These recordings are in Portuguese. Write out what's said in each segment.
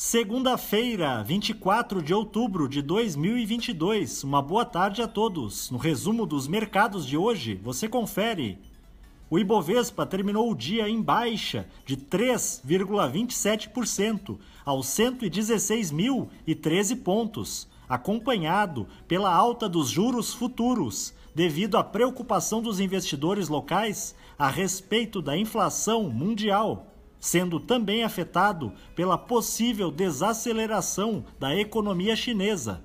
Segunda-feira, 24 de outubro de 2022. Uma boa tarde a todos. No resumo dos mercados de hoje, você confere. O Ibovespa terminou o dia em baixa de 3,27% aos 116.013 pontos, acompanhado pela alta dos juros futuros, devido à preocupação dos investidores locais a respeito da inflação mundial sendo também afetado pela possível desaceleração da economia chinesa.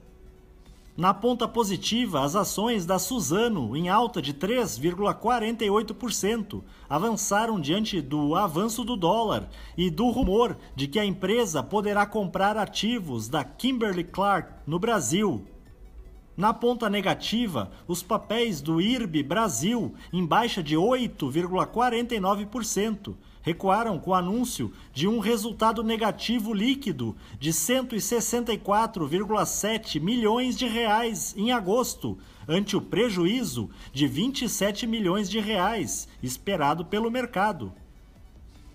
Na ponta positiva, as ações da Suzano, em alta de 3,48%, avançaram diante do avanço do dólar e do rumor de que a empresa poderá comprar ativos da Kimberly Clark no Brasil. Na ponta negativa, os papéis do IRB Brasil, em baixa de 8,49%, recuaram com o anúncio de um resultado negativo líquido de 164,7 milhões de reais em agosto, ante o prejuízo de 27 milhões de reais esperado pelo mercado.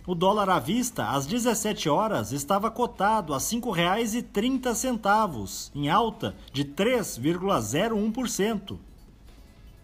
O dólar à vista, às 17 horas, estava cotado a R$ 5,30, em alta de 3,01%.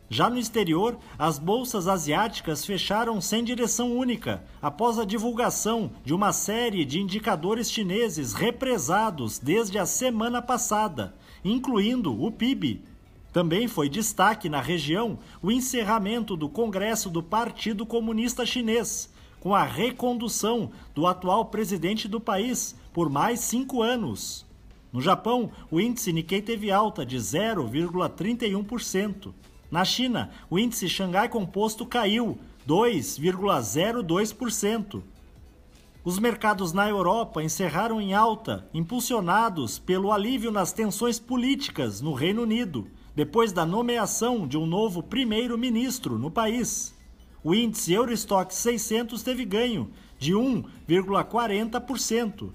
Já no exterior, as bolsas asiáticas fecharam sem direção única, após a divulgação de uma série de indicadores chineses represados desde a semana passada, incluindo o PIB. Também foi destaque na região o encerramento do Congresso do Partido Comunista Chinês, com a recondução do atual presidente do país por mais cinco anos. No Japão, o índice Nikkei teve alta de 0,31%. Na China, o índice Xangai Composto caiu 2,02%. Os mercados na Europa encerraram em alta, impulsionados pelo alívio nas tensões políticas no Reino Unido, depois da nomeação de um novo primeiro-ministro no país. O índice Eurostock 600 teve ganho de 1,40%.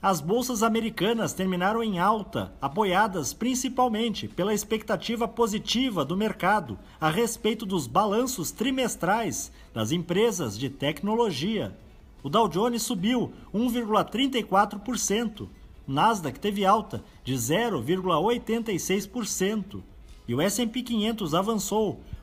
As bolsas americanas terminaram em alta, apoiadas principalmente pela expectativa positiva do mercado a respeito dos balanços trimestrais das empresas de tecnologia. O Dow Jones subiu 1,34%, o Nasdaq teve alta de 0,86% e o S&P 500 avançou